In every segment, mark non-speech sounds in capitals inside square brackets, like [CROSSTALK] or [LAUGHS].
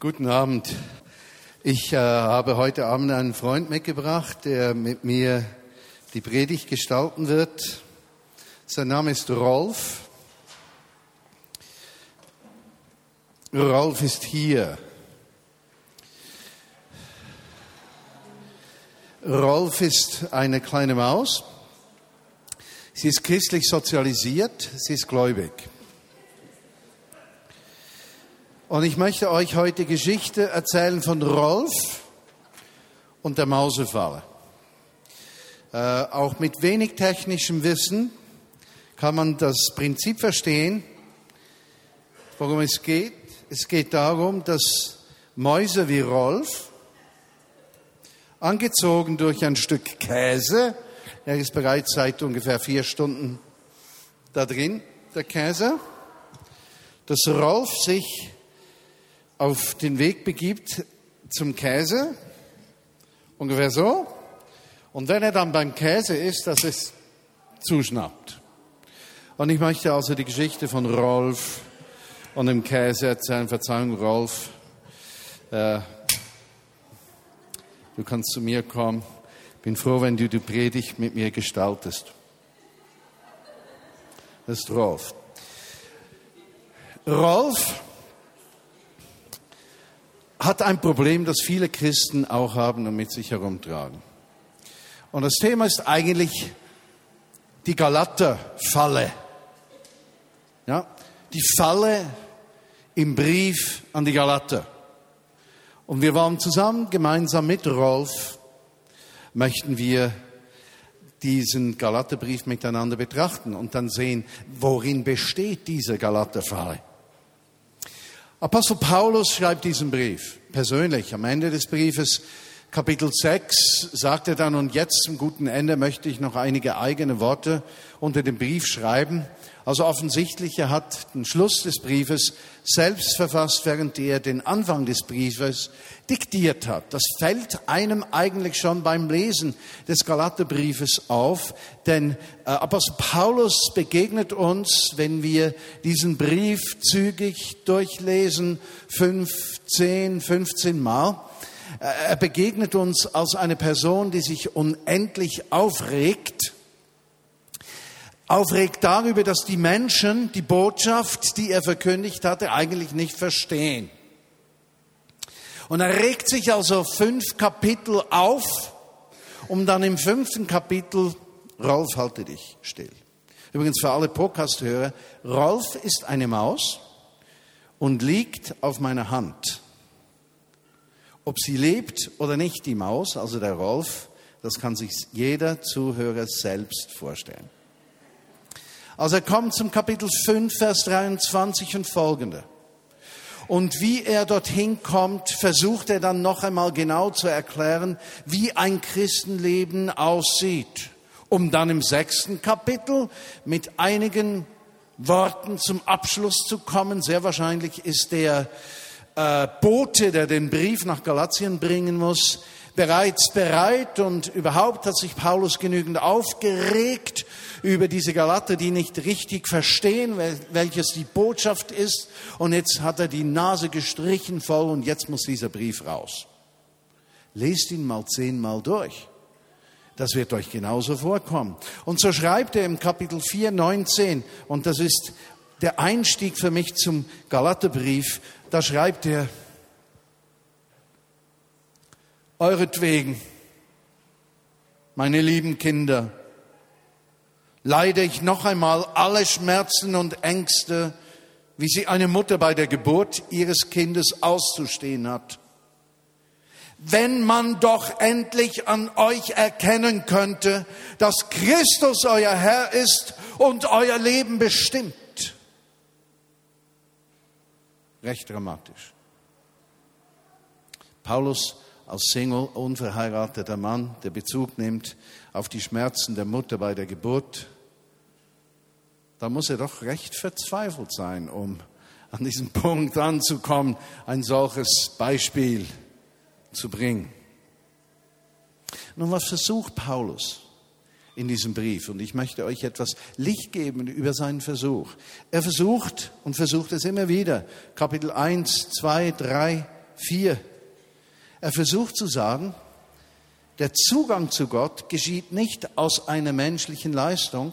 Guten Abend. Ich äh, habe heute Abend einen Freund mitgebracht, der mit mir die Predigt gestalten wird. Sein Name ist Rolf. Rolf ist hier. Rolf ist eine kleine Maus. Sie ist christlich sozialisiert, sie ist gläubig. Und ich möchte euch heute Geschichte erzählen von Rolf und der Mausefalle. Äh, auch mit wenig technischem Wissen kann man das Prinzip verstehen, worum es geht. Es geht darum, dass Mäuse wie Rolf, angezogen durch ein Stück Käse, er ist bereits seit ungefähr vier Stunden da drin, der Käse, dass Rolf sich auf den Weg begibt zum Käse, ungefähr so. Und wenn er dann beim Käse ist, dass es zuschnappt. Und ich möchte also die Geschichte von Rolf und dem Käse erzählen. Verzeihung, Rolf. Äh, du kannst zu mir kommen. Bin froh, wenn du die Predigt mit mir gestaltest. Das ist Rolf. Rolf hat ein Problem, das viele Christen auch haben und mit sich herumtragen. Und das Thema ist eigentlich die Galater-Falle. Ja, die Falle im Brief an die Galater. Und wir wollen zusammen, gemeinsam mit Rolf, möchten wir diesen Galaterbrief miteinander betrachten und dann sehen, worin besteht diese Galaterfalle. Apostel Paulus schreibt diesen Brief persönlich. Am Ende des Briefes, Kapitel 6, sagt er dann, und jetzt zum guten Ende möchte ich noch einige eigene Worte unter dem Brief schreiben. Also offensichtlich, er hat den Schluss des Briefes selbst verfasst, während er den Anfang des Briefes diktiert hat. Das fällt einem eigentlich schon beim Lesen des Galaterbriefes auf, denn äh, Apostel Paulus begegnet uns, wenn wir diesen Brief zügig durchlesen, fünf, zehn, 15 Mal. Äh, er begegnet uns als eine Person, die sich unendlich aufregt, aufregt darüber, dass die Menschen die Botschaft, die er verkündigt hatte, eigentlich nicht verstehen. Und er regt sich also fünf Kapitel auf, um dann im fünften Kapitel, Rolf, halte dich still. Übrigens für alle Podcast-Hörer, Rolf ist eine Maus und liegt auf meiner Hand. Ob sie lebt oder nicht, die Maus, also der Rolf, das kann sich jeder Zuhörer selbst vorstellen. Also er kommt zum Kapitel 5, Vers 23 und folgende. Und wie er dorthin kommt, versucht er dann noch einmal genau zu erklären, wie ein Christenleben aussieht, um dann im sechsten Kapitel mit einigen Worten zum Abschluss zu kommen. Sehr wahrscheinlich ist der äh, Bote, der den Brief nach Galatien bringen muss, bereits bereit und überhaupt hat sich Paulus genügend aufgeregt über diese Galater, die nicht richtig verstehen, welches die Botschaft ist. Und jetzt hat er die Nase gestrichen voll und jetzt muss dieser Brief raus. Lest ihn mal zehnmal durch. Das wird euch genauso vorkommen. Und so schreibt er im Kapitel 4, 19, und das ist der Einstieg für mich zum Galaterbrief, da schreibt er, euretwegen, meine lieben Kinder, leide ich noch einmal alle Schmerzen und Ängste, wie sie eine Mutter bei der Geburt ihres Kindes auszustehen hat. Wenn man doch endlich an euch erkennen könnte, dass Christus euer Herr ist und euer Leben bestimmt. Recht dramatisch. Paulus als Single, unverheirateter Mann, der Bezug nimmt auf die Schmerzen der Mutter bei der Geburt, da muss er doch recht verzweifelt sein, um an diesen Punkt anzukommen, ein solches Beispiel zu bringen. Nun, was versucht Paulus in diesem Brief? Und ich möchte euch etwas Licht geben über seinen Versuch. Er versucht und versucht es immer wieder. Kapitel 1, 2, 3, 4. Er versucht zu sagen, der Zugang zu Gott geschieht nicht aus einer menschlichen Leistung,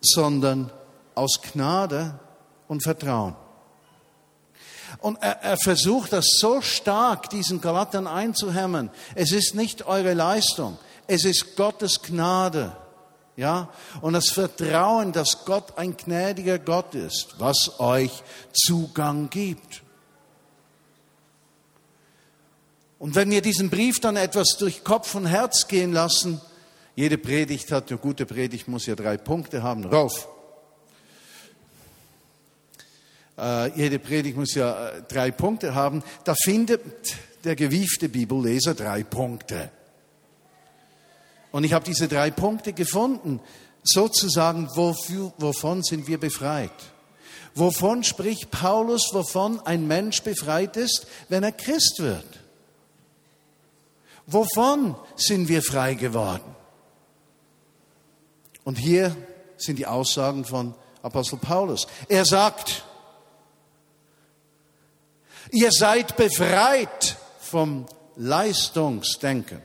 sondern aus Gnade und Vertrauen. Und er, er, versucht das so stark, diesen Galatern einzuhämmern. Es ist nicht eure Leistung, es ist Gottes Gnade. Ja? Und das Vertrauen, dass Gott ein gnädiger Gott ist, was euch Zugang gibt. Und wenn wir diesen Brief dann etwas durch Kopf und Herz gehen lassen, jede Predigt hat, eine gute Predigt muss ja drei Punkte haben, rauf. Äh, jede Predigt muss ja äh, drei Punkte haben. Da findet der gewiefte Bibelleser drei Punkte. Und ich habe diese drei Punkte gefunden, sozusagen, wofür, wovon sind wir befreit? Wovon spricht Paulus, wovon ein Mensch befreit ist, wenn er Christ wird? Wovon sind wir frei geworden? Und hier sind die Aussagen von Apostel Paulus. Er sagt, ihr seid befreit vom Leistungsdenken.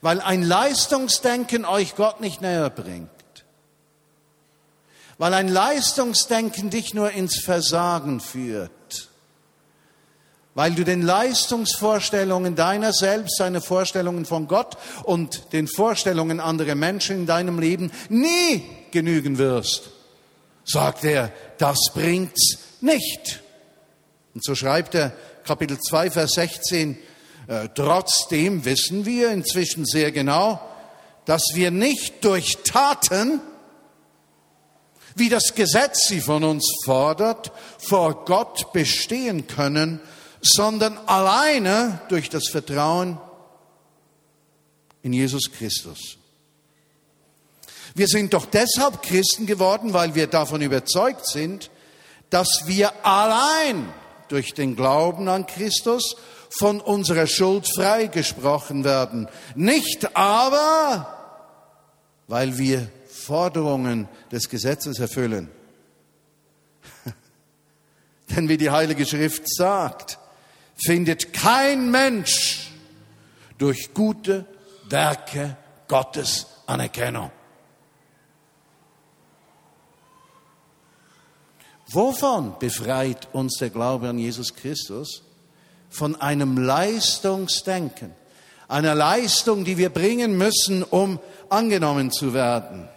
Weil ein Leistungsdenken euch Gott nicht näher bringt. Weil ein Leistungsdenken dich nur ins Versagen führt weil du den Leistungsvorstellungen deiner selbst, deine Vorstellungen von Gott und den Vorstellungen anderer Menschen in deinem Leben nie genügen wirst, sagt er, das bringt's nicht. Und so schreibt er Kapitel 2, Vers 16, äh, trotzdem wissen wir inzwischen sehr genau, dass wir nicht durch Taten, wie das Gesetz sie von uns fordert, vor Gott bestehen können, sondern alleine durch das Vertrauen in Jesus Christus. Wir sind doch deshalb Christen geworden, weil wir davon überzeugt sind, dass wir allein durch den Glauben an Christus von unserer Schuld freigesprochen werden. Nicht aber, weil wir Forderungen des Gesetzes erfüllen. [LAUGHS] Denn wie die Heilige Schrift sagt, findet kein Mensch durch gute Werke Gottes Anerkennung. Wovon befreit uns der Glaube an Jesus Christus? Von einem Leistungsdenken, einer Leistung, die wir bringen müssen, um angenommen zu werden.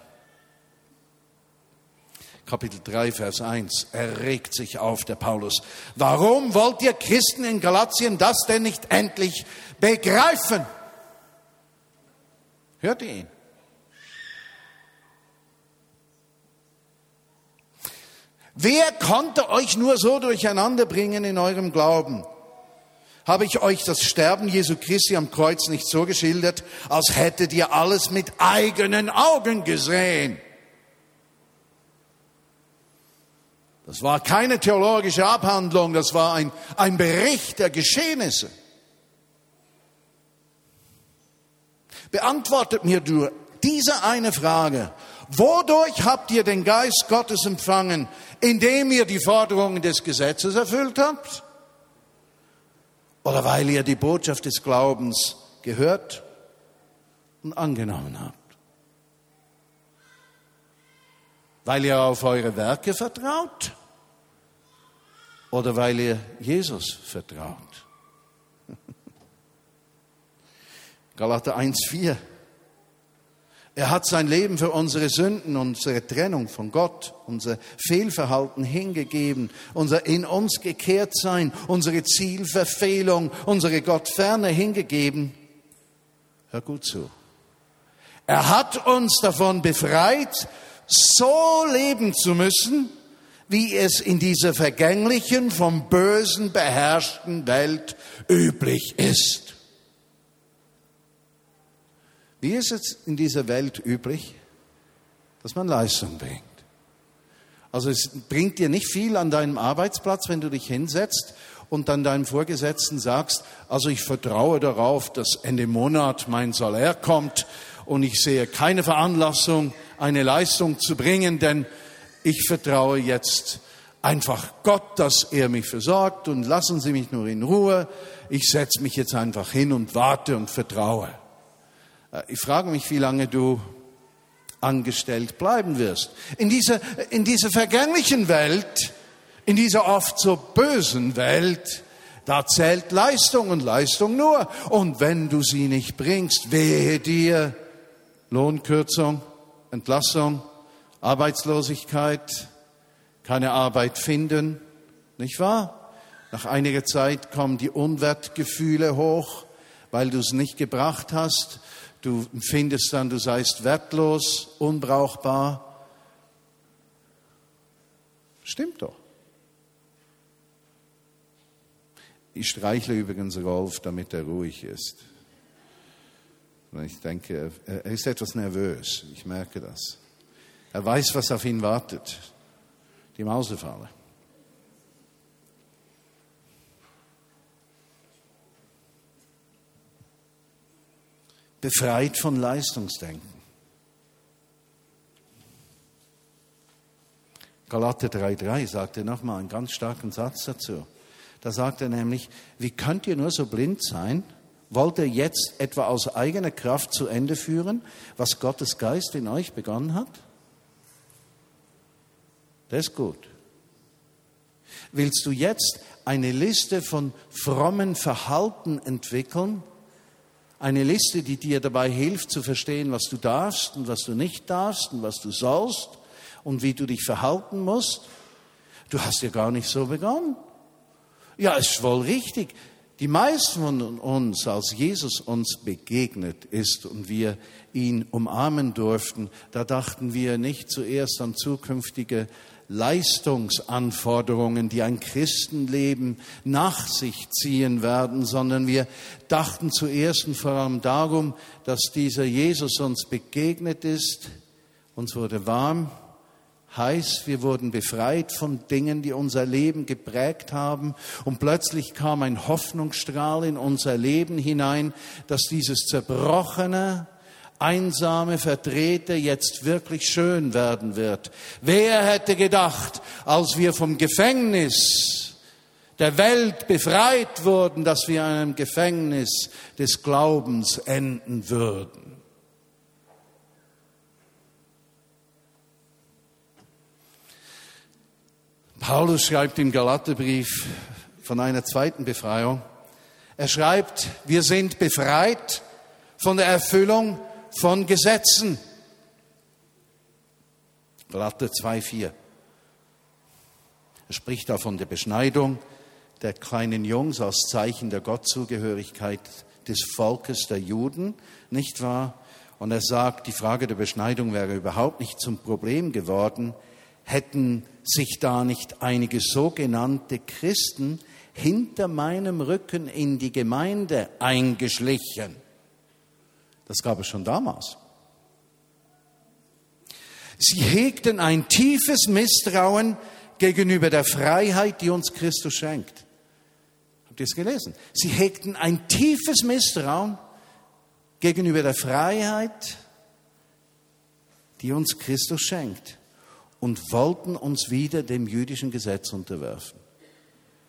Kapitel 3, Vers 1. Er regt sich auf, der Paulus. Warum wollt ihr Christen in Galatien das denn nicht endlich begreifen? Hört ihr ihn? Wer konnte euch nur so durcheinander bringen in eurem Glauben? Habe ich euch das Sterben Jesu Christi am Kreuz nicht so geschildert, als hättet ihr alles mit eigenen Augen gesehen? Das war keine theologische Abhandlung, das war ein, ein Bericht der Geschehnisse. Beantwortet mir du diese eine Frage. Wodurch habt ihr den Geist Gottes empfangen, indem ihr die Forderungen des Gesetzes erfüllt habt? Oder weil ihr die Botschaft des Glaubens gehört und angenommen habt? Weil ihr auf eure Werke vertraut? Oder weil ihr Jesus vertraut. [LAUGHS] Galater 1,4. Er hat sein Leben für unsere Sünden, unsere Trennung von Gott, unser Fehlverhalten hingegeben, unser in uns gekehrt sein, unsere Zielverfehlung, unsere Gottferne hingegeben. Hör gut zu. Er hat uns davon befreit, so leben zu müssen, wie es in dieser vergänglichen, vom Bösen beherrschten Welt üblich ist. Wie ist es in dieser Welt üblich, dass man Leistung bringt? Also es bringt dir nicht viel an deinem Arbeitsplatz, wenn du dich hinsetzt und dann deinem Vorgesetzten sagst, also ich vertraue darauf, dass Ende Monat mein Salär kommt und ich sehe keine Veranlassung, eine Leistung zu bringen, denn ich vertraue jetzt einfach Gott, dass er mich versorgt und lassen Sie mich nur in Ruhe. Ich setze mich jetzt einfach hin und warte und vertraue. Äh, ich frage mich, wie lange du angestellt bleiben wirst. In dieser, in dieser vergänglichen Welt, in dieser oft so bösen Welt, da zählt Leistung und Leistung nur. Und wenn du sie nicht bringst, wehe dir Lohnkürzung, Entlassung, Arbeitslosigkeit, keine Arbeit finden, nicht wahr? Nach einiger Zeit kommen die Unwertgefühle hoch, weil du es nicht gebracht hast. Du empfindest dann, du seist wertlos, unbrauchbar. Stimmt doch. Ich streichle übrigens Rolf, damit er ruhig ist. Ich denke, er ist etwas nervös. Ich merke das. Er weiß, was auf ihn wartet. Die Mausefalle. Befreit von Leistungsdenken. Galater 3,3 sagte nochmal einen ganz starken Satz dazu. Da sagt er nämlich, wie könnt ihr nur so blind sein? Wollt ihr jetzt etwa aus eigener Kraft zu Ende führen, was Gottes Geist in euch begonnen hat? Das ist gut. Willst du jetzt eine Liste von frommen Verhalten entwickeln? Eine Liste, die dir dabei hilft zu verstehen, was du darfst und was du nicht darfst und was du sollst und wie du dich verhalten musst? Du hast ja gar nicht so begonnen. Ja, ist wohl richtig. Die meisten von uns, als Jesus uns begegnet ist und wir ihn umarmen durften, da dachten wir nicht zuerst an zukünftige Leistungsanforderungen, die ein Christenleben nach sich ziehen werden, sondern wir dachten zuerst und vor allem darum, dass dieser Jesus uns begegnet ist, uns wurde warm, heiß, wir wurden befreit von Dingen, die unser Leben geprägt haben. Und plötzlich kam ein Hoffnungsstrahl in unser Leben hinein, dass dieses zerbrochene, einsame, verdrehte jetzt wirklich schön werden wird. Wer hätte gedacht, als wir vom Gefängnis der Welt befreit wurden, dass wir in einem Gefängnis des Glaubens enden würden? Paulus schreibt im Galaterbrief von einer zweiten Befreiung. Er schreibt, wir sind befreit von der Erfüllung von Gesetzen. Galater 2,4. Er spricht da von der Beschneidung der kleinen Jungs als Zeichen der Gottzugehörigkeit des Volkes der Juden, nicht wahr? Und er sagt, die Frage der Beschneidung wäre überhaupt nicht zum Problem geworden, hätten sich da nicht einige sogenannte Christen hinter meinem Rücken in die Gemeinde eingeschlichen. Das gab es schon damals. Sie hegten ein tiefes Misstrauen gegenüber der Freiheit, die uns Christus schenkt. Habt ihr es gelesen? Sie hegten ein tiefes Misstrauen gegenüber der Freiheit, die uns Christus schenkt und wollten uns wieder dem jüdischen Gesetz unterwerfen.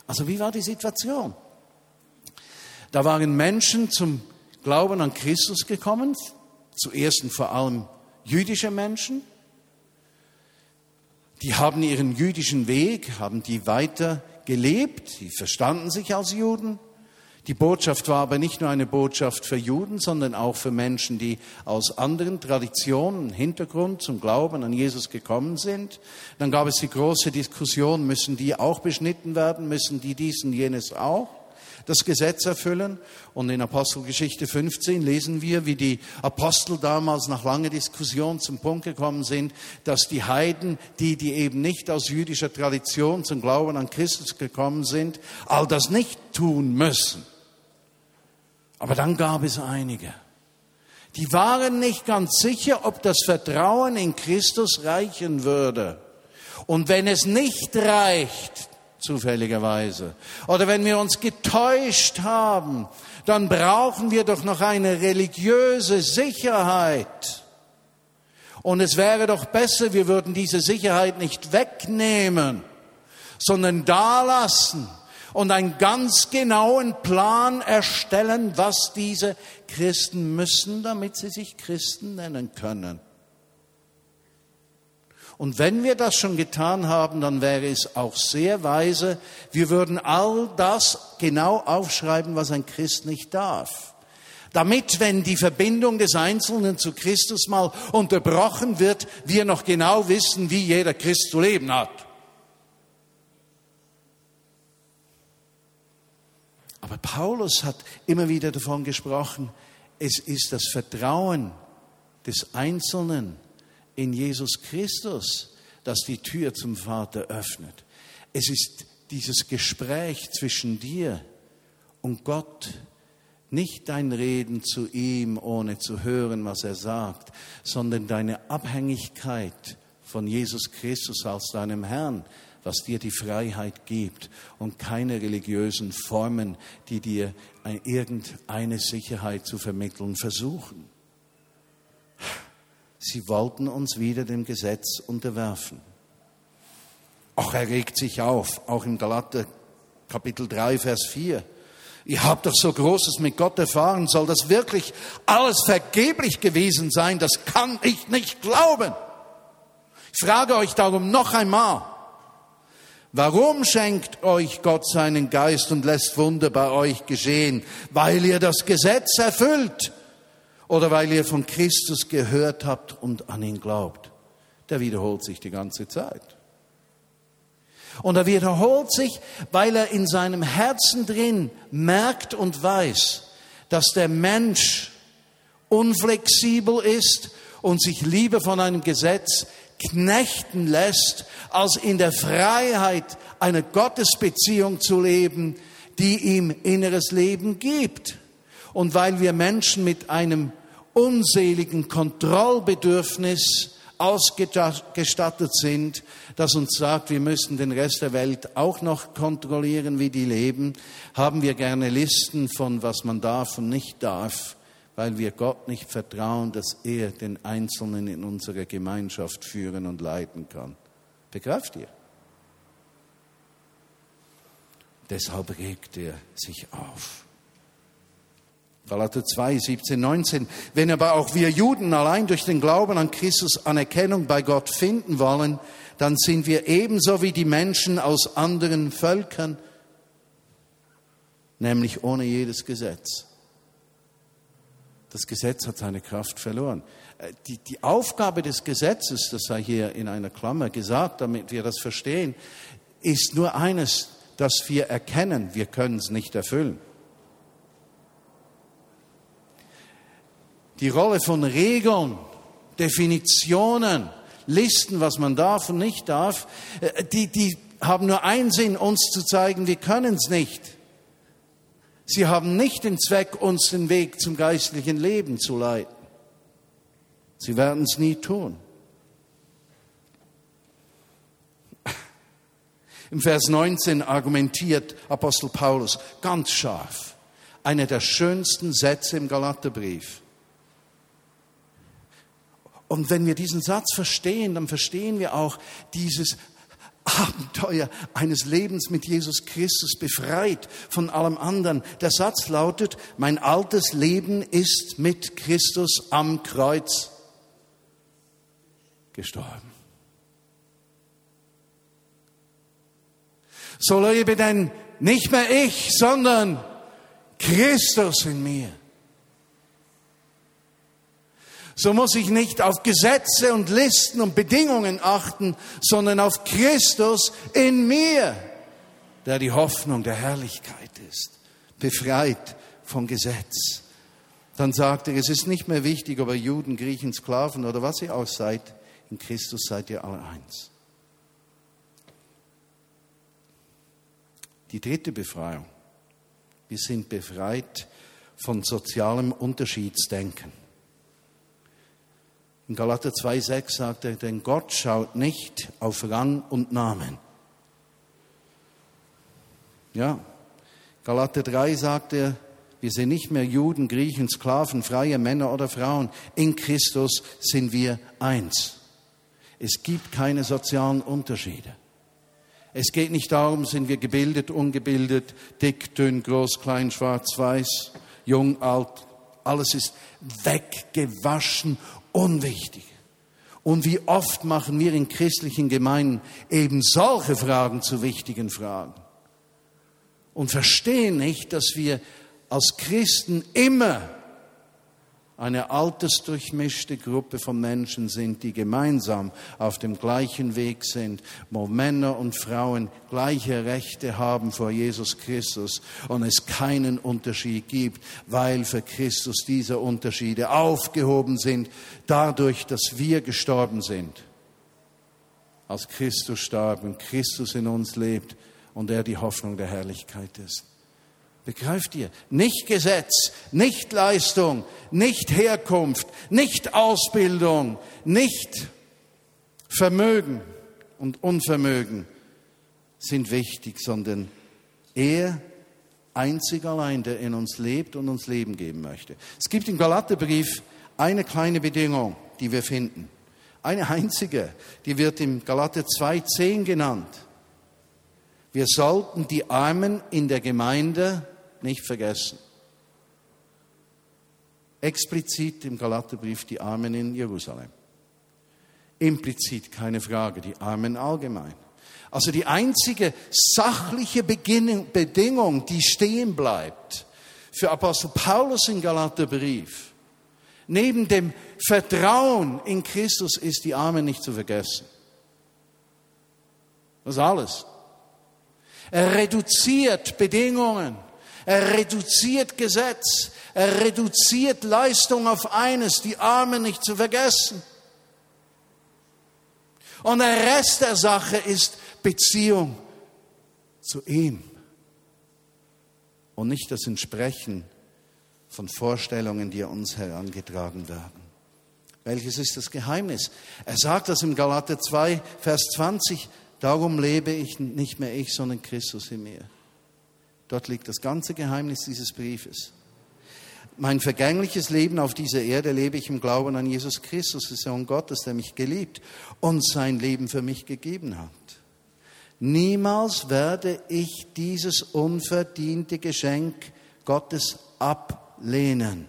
Also wie war die Situation? Da waren Menschen zum Glauben an Christus gekommen, zuerst und vor allem jüdische Menschen. Die haben ihren jüdischen Weg, haben die weiter gelebt, die verstanden sich als Juden. Die Botschaft war aber nicht nur eine Botschaft für Juden, sondern auch für Menschen, die aus anderen Traditionen, Hintergrund zum Glauben an Jesus gekommen sind. Dann gab es die große Diskussion, müssen die auch beschnitten werden, müssen die dies und jenes auch? Das Gesetz erfüllen. Und in Apostelgeschichte 15 lesen wir, wie die Apostel damals nach langer Diskussion zum Punkt gekommen sind, dass die Heiden, die, die eben nicht aus jüdischer Tradition zum Glauben an Christus gekommen sind, all das nicht tun müssen. Aber dann gab es einige. Die waren nicht ganz sicher, ob das Vertrauen in Christus reichen würde. Und wenn es nicht reicht, zufälligerweise, oder wenn wir uns getäuscht haben, dann brauchen wir doch noch eine religiöse Sicherheit. Und es wäre doch besser, wir würden diese Sicherheit nicht wegnehmen, sondern dalassen und einen ganz genauen Plan erstellen, was diese Christen müssen, damit sie sich Christen nennen können. Und wenn wir das schon getan haben, dann wäre es auch sehr weise, wir würden all das genau aufschreiben, was ein Christ nicht darf. Damit, wenn die Verbindung des Einzelnen zu Christus mal unterbrochen wird, wir noch genau wissen, wie jeder Christ zu leben hat. Aber Paulus hat immer wieder davon gesprochen, es ist das Vertrauen des Einzelnen in Jesus Christus, das die Tür zum Vater öffnet. Es ist dieses Gespräch zwischen dir und Gott, nicht dein Reden zu ihm, ohne zu hören, was er sagt, sondern deine Abhängigkeit von Jesus Christus als deinem Herrn, was dir die Freiheit gibt und keine religiösen Formen, die dir irgendeine Sicherheit zu vermitteln versuchen. Sie wollten uns wieder dem Gesetz unterwerfen. Auch er regt sich auf, auch im Galater Kapitel 3, Vers 4. Ihr habt doch so Großes mit Gott erfahren, soll das wirklich alles vergeblich gewesen sein? Das kann ich nicht glauben. Ich frage euch darum noch einmal, Warum schenkt euch Gott seinen Geist und lässt Wunder bei euch geschehen? Weil ihr das Gesetz erfüllt oder weil ihr von Christus gehört habt und an ihn glaubt? Der wiederholt sich die ganze Zeit. Und er wiederholt sich, weil er in seinem Herzen drin merkt und weiß, dass der Mensch unflexibel ist und sich lieber von einem Gesetz knechten lässt, als in der Freiheit einer Gottesbeziehung zu leben, die ihm inneres Leben gibt. Und weil wir Menschen mit einem unseligen Kontrollbedürfnis ausgestattet sind, das uns sagt, wir müssen den Rest der Welt auch noch kontrollieren, wie die leben, haben wir gerne Listen von, was man darf und nicht darf weil wir Gott nicht vertrauen, dass er den Einzelnen in unserer Gemeinschaft führen und leiten kann. Begreift ihr? Deshalb regt er sich auf. Galater 2, 17, 19. Wenn aber auch wir Juden allein durch den Glauben an Christus Anerkennung bei Gott finden wollen, dann sind wir ebenso wie die Menschen aus anderen Völkern, nämlich ohne jedes Gesetz. Das Gesetz hat seine Kraft verloren. Äh, die, die Aufgabe des Gesetzes, das sei hier in einer Klammer gesagt, damit wir das verstehen, ist nur eines, dass wir erkennen, wir können es nicht erfüllen. Die Rolle von Regeln, Definitionen, Listen, was man darf und nicht darf, äh, die, die haben nur einen Sinn, uns zu zeigen, wir können es nicht. Sie haben nicht den Zweck, uns den Weg zum geistlichen Leben zu leiten. Sie werden es nie tun. [LAUGHS] Im Vers 19 argumentiert Apostel Paulus ganz scharf. Einer der schönsten Sätze im Galaterbrief. Und wenn wir diesen Satz verstehen, dann verstehen wir auch dieses Abenteuer eines Lebens mit Jesus Christus befreit von allem anderen. Der Satz lautet, mein altes Leben ist mit Christus am Kreuz gestorben. So lebe denn nicht mehr ich, sondern Christus in mir so muss ich nicht auf Gesetze und Listen und Bedingungen achten, sondern auf Christus in mir, der die Hoffnung der Herrlichkeit ist, befreit vom Gesetz. Dann sagt er, es ist nicht mehr wichtig, ob ihr Juden, Griechen, Sklaven oder was ihr auch seid, in Christus seid ihr alle eins. Die dritte Befreiung. Wir sind befreit von sozialem Unterschiedsdenken. In Galater 2,6 sagt er, denn Gott schaut nicht auf Rang und Namen. Ja, Galater 3 sagt er, wir sind nicht mehr Juden, Griechen, Sklaven, freie Männer oder Frauen. In Christus sind wir eins. Es gibt keine sozialen Unterschiede. Es geht nicht darum, sind wir gebildet, ungebildet, dick, dünn, groß, klein, schwarz, weiß, jung, alt. Alles ist weggewaschen, unwichtig. Und wie oft machen wir in christlichen Gemeinden eben solche Fragen zu wichtigen Fragen und verstehen nicht, dass wir als Christen immer eine altersdurchmischte Gruppe von Menschen sind, die gemeinsam auf dem gleichen Weg sind, wo Männer und Frauen gleiche Rechte haben vor Jesus Christus und es keinen Unterschied gibt, weil für Christus diese Unterschiede aufgehoben sind, dadurch, dass wir gestorben sind. Als Christus starb und Christus in uns lebt und er die Hoffnung der Herrlichkeit ist. Begreift ihr? Nicht Gesetz, nicht Leistung, nicht Herkunft, nicht Ausbildung, nicht Vermögen und Unvermögen sind wichtig, sondern er einzig allein, der in uns lebt und uns Leben geben möchte. Es gibt im Galaterbrief eine kleine Bedingung, die wir finden. Eine einzige, die wird im Galater 2,10 genannt. Wir sollten die Armen in der Gemeinde nicht vergessen. Explizit im Galaterbrief die Armen in Jerusalem. Implizit, keine Frage, die Armen allgemein. Also die einzige sachliche Bedingung, die stehen bleibt für Apostel Paulus im Galaterbrief, neben dem Vertrauen in Christus, ist die Armen nicht zu vergessen. Das ist alles. Er reduziert Bedingungen er reduziert Gesetz. Er reduziert Leistung auf eines, die Armen nicht zu vergessen. Und der Rest der Sache ist Beziehung zu ihm. Und nicht das Entsprechen von Vorstellungen, die uns herangetragen werden. Welches ist das Geheimnis? Er sagt das im Galater 2, Vers 20, darum lebe ich nicht mehr ich, sondern Christus in mir. Dort liegt das ganze Geheimnis dieses Briefes. Mein vergängliches Leben auf dieser Erde lebe ich im Glauben an Jesus Christus, den Sohn Gottes, der mich geliebt und sein Leben für mich gegeben hat. Niemals werde ich dieses unverdiente Geschenk Gottes ablehnen.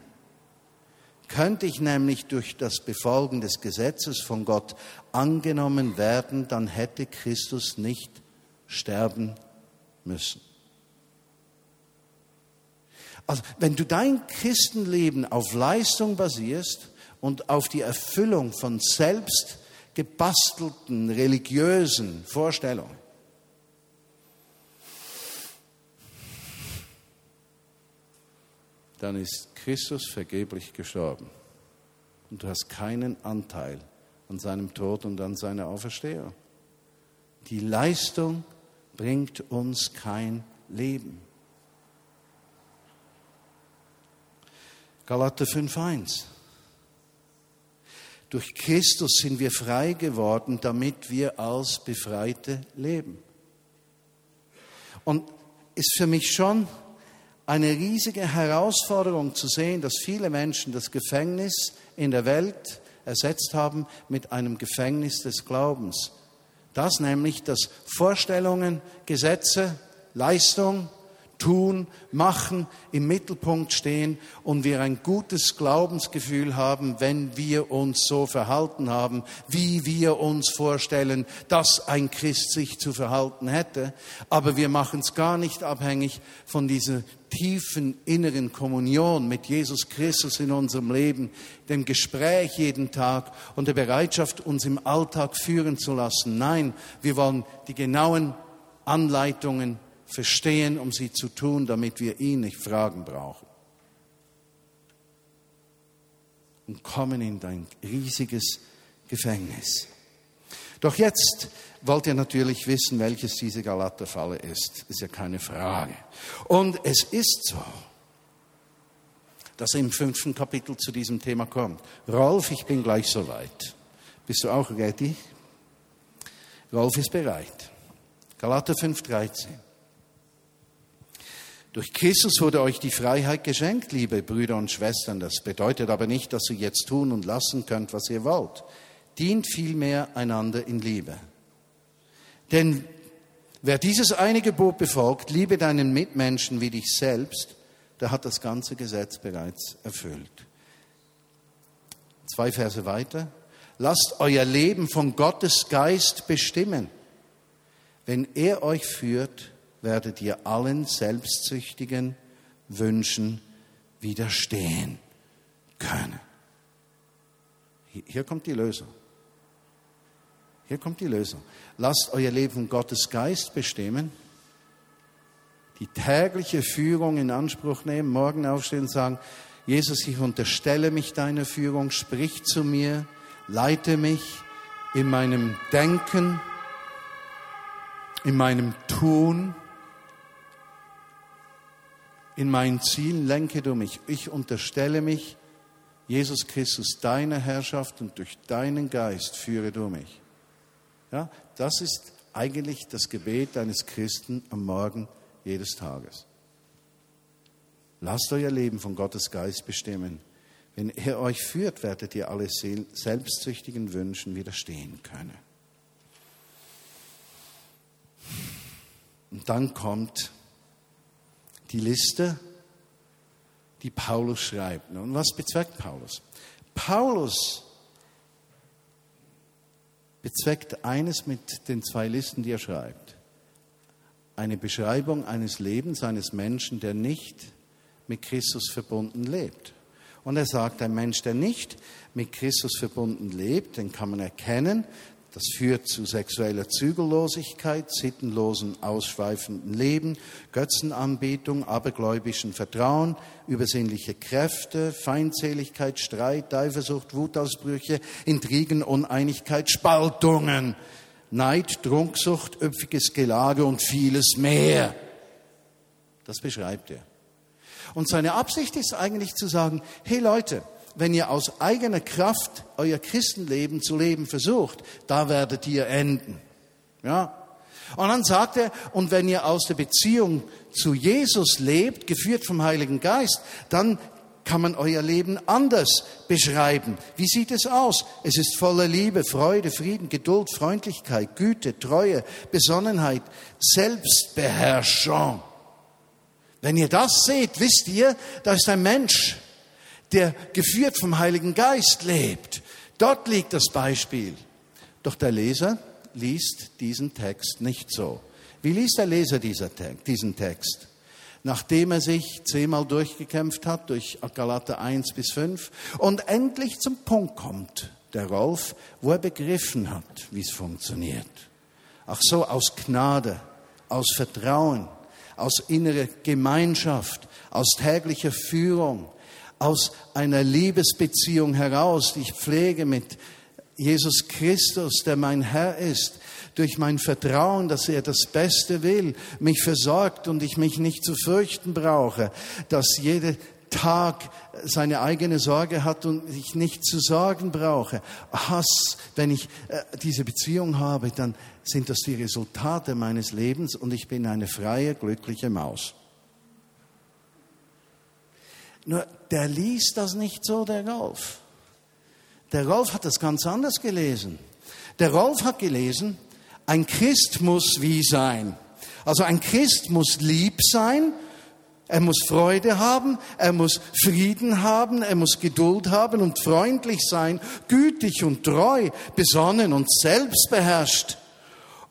Könnte ich nämlich durch das Befolgen des Gesetzes von Gott angenommen werden, dann hätte Christus nicht sterben müssen. Also wenn du dein Christenleben auf Leistung basierst und auf die Erfüllung von selbst gebastelten religiösen Vorstellungen, dann ist Christus vergeblich gestorben. Und du hast keinen Anteil an seinem Tod und an seiner Auferstehung. Die Leistung bringt uns kein Leben. Galater 5.1. Durch Christus sind wir frei geworden, damit wir als Befreite leben. Und ist für mich schon eine riesige Herausforderung zu sehen, dass viele Menschen das Gefängnis in der Welt ersetzt haben mit einem Gefängnis des Glaubens. Das nämlich, dass Vorstellungen, Gesetze, Leistung, Tun, Machen im Mittelpunkt stehen und wir ein gutes Glaubensgefühl haben, wenn wir uns so verhalten haben, wie wir uns vorstellen, dass ein Christ sich zu verhalten hätte. Aber wir machen es gar nicht abhängig von dieser tiefen inneren Kommunion mit Jesus Christus in unserem Leben, dem Gespräch jeden Tag und der Bereitschaft, uns im Alltag führen zu lassen. Nein, wir wollen die genauen Anleitungen verstehen, um sie zu tun, damit wir ihn nicht fragen brauchen. Und kommen in dein riesiges Gefängnis. Doch jetzt wollt ihr natürlich wissen, welches diese Galaterfalle ist. Ist ja keine Frage. Und es ist so, dass im fünften Kapitel zu diesem Thema kommt. Rolf, ich bin gleich soweit. Bist du auch ready? Rolf ist bereit. Galater 5,13. Durch Christus wurde euch die Freiheit geschenkt, liebe Brüder und Schwestern. Das bedeutet aber nicht, dass ihr jetzt tun und lassen könnt, was ihr wollt. Dient vielmehr einander in Liebe. Denn Wer dieses eine Gebot befolgt, liebe deinen Mitmenschen wie dich selbst, der hat das ganze Gesetz bereits erfüllt. Zwei Verse weiter. Lasst euer Leben von Gottes Geist bestimmen. Wenn er euch führt, werdet ihr allen selbstsüchtigen Wünschen widerstehen können. Hier kommt die Lösung. Hier kommt die Lösung. Lasst euer Leben Gottes Geist bestimmen. Die tägliche Führung in Anspruch nehmen, morgen aufstehen und sagen, Jesus, ich unterstelle mich deiner Führung, sprich zu mir, leite mich in meinem Denken, in meinem Tun, in meinen Zielen lenke du mich. Ich unterstelle mich, Jesus Christus, deiner Herrschaft und durch deinen Geist führe du mich. Ja, das ist eigentlich das Gebet eines Christen am Morgen jedes Tages. Lasst euer Leben von Gottes Geist bestimmen. Wenn er euch führt, werdet ihr alle selbstsüchtigen Wünschen widerstehen können. Und dann kommt die Liste, die Paulus schreibt. Und was bezweckt Paulus? Paulus bezweckt eines mit den zwei Listen, die er schreibt. Eine Beschreibung eines Lebens eines Menschen, der nicht mit Christus verbunden lebt. Und er sagt, ein Mensch, der nicht mit Christus verbunden lebt, den kann man erkennen das führt zu sexueller Zügellosigkeit, sittenlosen, ausschweifenden Leben, Götzenanbetung, abergläubischen Vertrauen, übersinnliche Kräfte, Feindseligkeit, Streit, Eifersucht, Wutausbrüche, Intrigen, Uneinigkeit, Spaltungen, Neid, Trunksucht, üppiges Gelage und vieles mehr. Das beschreibt er. Und seine Absicht ist eigentlich zu sagen, hey Leute, wenn ihr aus eigener Kraft euer Christenleben zu leben versucht, da werdet ihr enden. Ja? Und dann sagt er, und wenn ihr aus der Beziehung zu Jesus lebt, geführt vom Heiligen Geist, dann kann man euer Leben anders beschreiben. Wie sieht es aus? Es ist voller Liebe, Freude, Frieden, Geduld, Freundlichkeit, Güte, Treue, Besonnenheit, Selbstbeherrschung. Wenn ihr das seht, wisst ihr, da ist ein Mensch, der geführt vom Heiligen Geist lebt. Dort liegt das Beispiel. Doch der Leser liest diesen Text nicht so. Wie liest der Leser diesen Text? Nachdem er sich zehnmal durchgekämpft hat durch Galater 1 bis 5 und endlich zum Punkt kommt, der Rolf, wo er begriffen hat, wie es funktioniert. Ach so, aus Gnade, aus Vertrauen, aus innerer Gemeinschaft, aus täglicher Führung, aus einer Liebesbeziehung heraus, die ich pflege mit Jesus Christus, der mein Herr ist, durch mein Vertrauen, dass er das Beste will, mich versorgt und ich mich nicht zu fürchten brauche, dass jeder Tag seine eigene Sorge hat und ich nicht zu sorgen brauche. Hass, wenn ich äh, diese Beziehung habe, dann sind das die Resultate meines Lebens und ich bin eine freie, glückliche Maus. Nur der liest das nicht so, der Rolf. Der Rolf hat das ganz anders gelesen. Der Rolf hat gelesen, ein Christ muss wie sein. Also ein Christ muss lieb sein, er muss Freude haben, er muss Frieden haben, er muss Geduld haben und freundlich sein, gütig und treu, besonnen und selbstbeherrscht.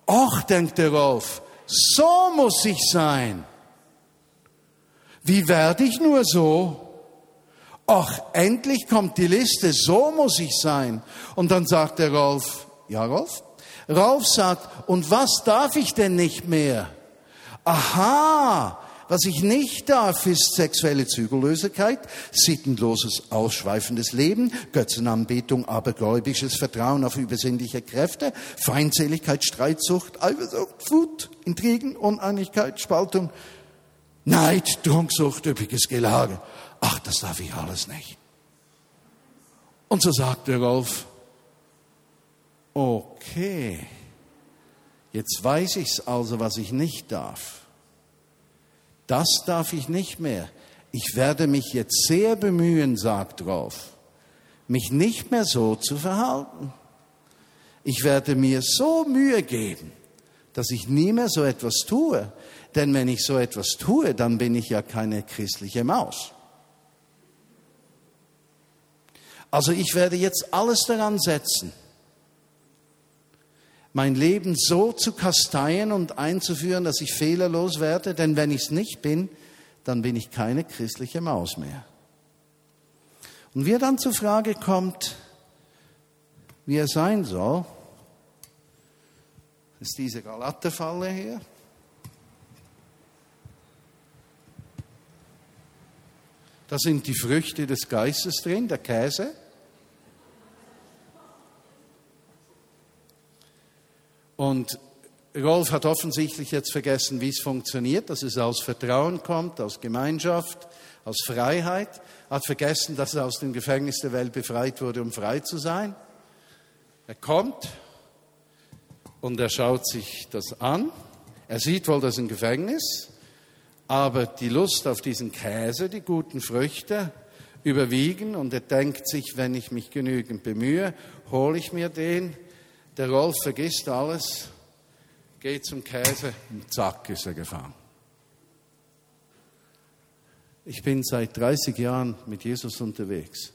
Och, denkt der Rolf, so muss ich sein. Wie werde ich nur so? Ach, endlich kommt die Liste, so muss ich sein. Und dann sagt der Rolf, ja Rolf? Rolf sagt, und was darf ich denn nicht mehr? Aha, was ich nicht darf, ist sexuelle Zügellosigkeit, sittenloses, ausschweifendes Leben, Götzenanbetung, abergläubisches Vertrauen auf übersinnliche Kräfte, Feindseligkeit, Streitsucht, Eifersucht, Wut, Intrigen, Uneinigkeit, Spaltung, Neid, Trunksucht, üppiges Gelage. Ach, das darf ich alles nicht. Und so sagt der Rolf, okay, jetzt weiß ich's also, was ich nicht darf. Das darf ich nicht mehr. Ich werde mich jetzt sehr bemühen, sagt Rolf, mich nicht mehr so zu verhalten. Ich werde mir so Mühe geben, dass ich nie mehr so etwas tue. Denn wenn ich so etwas tue, dann bin ich ja keine christliche Maus. Also ich werde jetzt alles daran setzen, mein Leben so zu kasteien und einzuführen, dass ich fehlerlos werde, denn wenn ich es nicht bin, dann bin ich keine christliche Maus mehr. Und wie er dann zur Frage kommt, wie er sein soll, ist diese Galaterfalle hier. Da sind die Früchte des Geistes drin, der Käse. Und Rolf hat offensichtlich jetzt vergessen, wie es funktioniert, dass es aus Vertrauen kommt, aus Gemeinschaft, aus Freiheit. Hat vergessen, dass er aus dem Gefängnis der Welt befreit wurde, um frei zu sein. Er kommt und er schaut sich das an. Er sieht wohl, das ist ein Gefängnis, aber die Lust auf diesen Käse, die guten Früchte überwiegen und er denkt sich, wenn ich mich genügend bemühe, hole ich mir den der Rolf vergisst alles, geht zum Käse und zack ist er gefangen. Ich bin seit 30 Jahren mit Jesus unterwegs.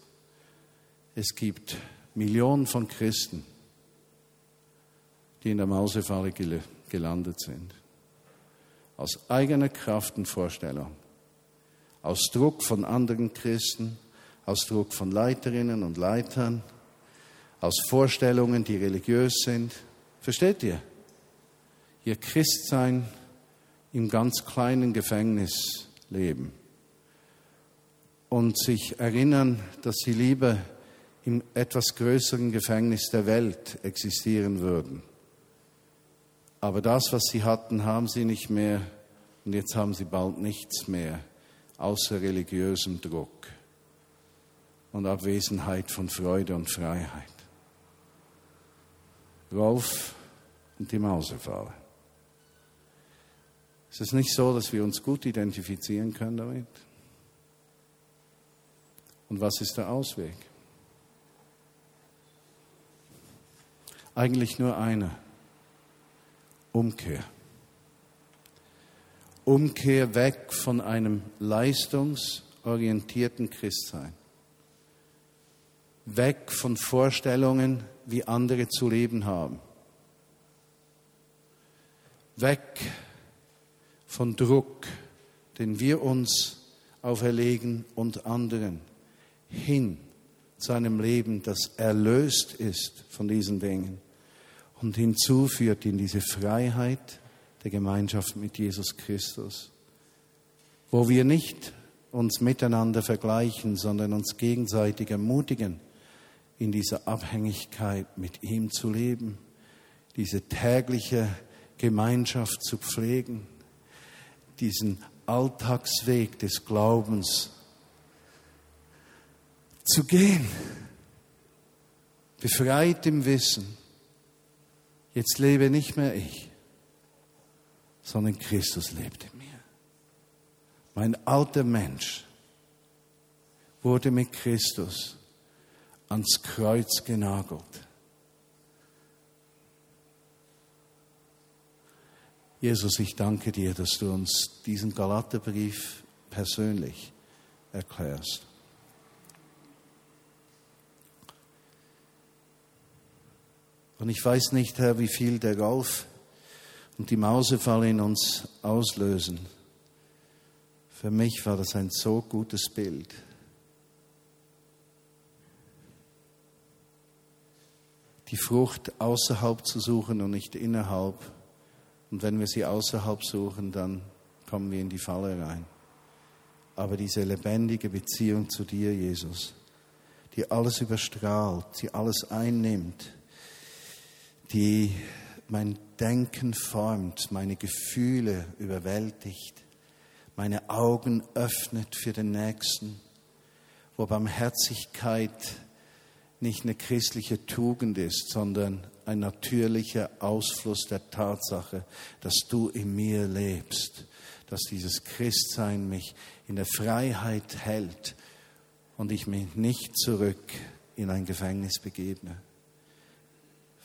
Es gibt Millionen von Christen, die in der Mausefalle gelandet sind. Aus eigener Kraft und Vorstellung. Aus Druck von anderen Christen, aus Druck von Leiterinnen und Leitern, aus Vorstellungen, die religiös sind. Versteht ihr? Ihr Christsein im ganz kleinen Gefängnis leben und sich erinnern, dass sie lieber im etwas größeren Gefängnis der Welt existieren würden. Aber das, was sie hatten, haben sie nicht mehr und jetzt haben sie bald nichts mehr außer religiösem Druck und Abwesenheit von Freude und Freiheit. Rolf und die Mausefalle. Ist es nicht so, dass wir uns gut identifizieren können damit? Und was ist der Ausweg? Eigentlich nur einer. Umkehr. Umkehr weg von einem leistungsorientierten Christsein. Weg von Vorstellungen, wie andere zu leben haben. Weg von Druck, den wir uns auferlegen und anderen, hin zu einem Leben, das erlöst ist von diesen Dingen und hinzuführt in diese Freiheit der Gemeinschaft mit Jesus Christus, wo wir nicht uns miteinander vergleichen, sondern uns gegenseitig ermutigen, in dieser Abhängigkeit mit ihm zu leben, diese tägliche Gemeinschaft zu pflegen, diesen Alltagsweg des Glaubens zu gehen, befreit im Wissen, jetzt lebe nicht mehr ich, sondern Christus lebt in mir. Mein alter Mensch wurde mit Christus ans Kreuz genagelt. Jesus, ich danke dir, dass du uns diesen Galaterbrief persönlich erklärst. Und ich weiß nicht, Herr, wie viel der Golf und die Mausefalle in uns auslösen. Für mich war das ein so gutes Bild. die Frucht außerhalb zu suchen und nicht innerhalb. Und wenn wir sie außerhalb suchen, dann kommen wir in die Falle rein. Aber diese lebendige Beziehung zu dir, Jesus, die alles überstrahlt, die alles einnimmt, die mein Denken formt, meine Gefühle überwältigt, meine Augen öffnet für den Nächsten, wo Barmherzigkeit nicht eine christliche Tugend ist, sondern ein natürlicher Ausfluss der Tatsache, dass du in mir lebst, dass dieses Christsein mich in der Freiheit hält und ich mich nicht zurück in ein Gefängnis begebe.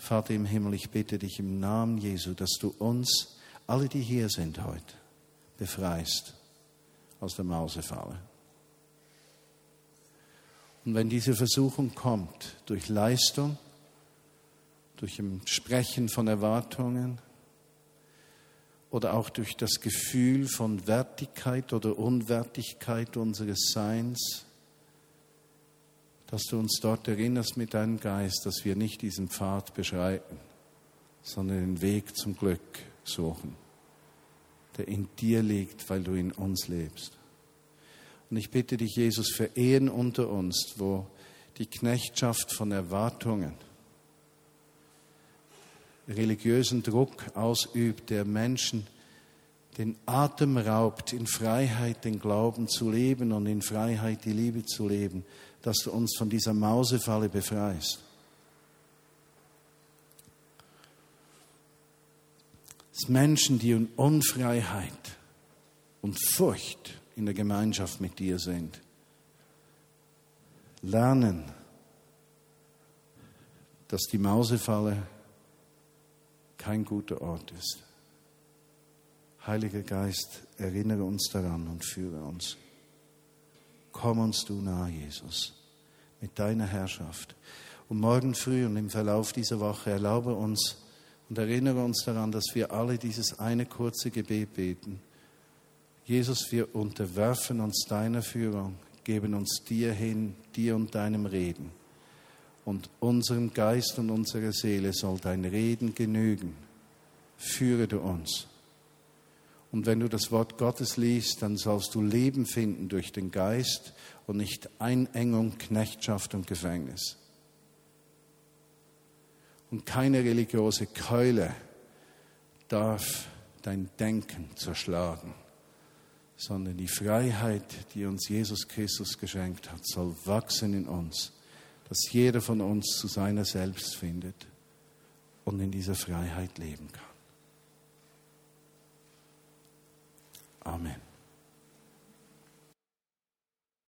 Vater im Himmel, ich bitte dich im Namen Jesu, dass du uns, alle, die hier sind heute, befreist aus der Mausefalle. Und wenn diese Versuchung kommt, durch Leistung, durch ein Sprechen von Erwartungen oder auch durch das Gefühl von Wertigkeit oder Unwertigkeit unseres Seins, dass du uns dort erinnerst mit deinem Geist, dass wir nicht diesen Pfad beschreiten, sondern den Weg zum Glück suchen, der in dir liegt, weil du in uns lebst. Und ich bitte dich, Jesus, für Ehen unter uns, wo die Knechtschaft von Erwartungen, religiösen Druck ausübt, der Menschen den Atem raubt, in Freiheit den Glauben zu leben und in Freiheit die Liebe zu leben, dass du uns von dieser Mausefalle befreist. Dass Menschen, die in Unfreiheit und Furcht in der Gemeinschaft mit dir sind, lernen, dass die Mausefalle kein guter Ort ist. Heiliger Geist, erinnere uns daran und führe uns. Komm uns du nahe, Jesus, mit deiner Herrschaft. Und morgen früh und im Verlauf dieser Woche erlaube uns und erinnere uns daran, dass wir alle dieses eine kurze Gebet beten. Jesus, wir unterwerfen uns deiner Führung, geben uns dir hin, dir und deinem Reden. Und unserem Geist und unserer Seele soll dein Reden genügen. Führe du uns. Und wenn du das Wort Gottes liest, dann sollst du Leben finden durch den Geist und nicht Einengung, Knechtschaft und Gefängnis. Und keine religiöse Keule darf dein Denken zerschlagen, sondern die Freiheit, die uns Jesus Christus geschenkt hat, soll wachsen in uns, dass jeder von uns zu seiner selbst findet und in dieser Freiheit leben kann. Amen.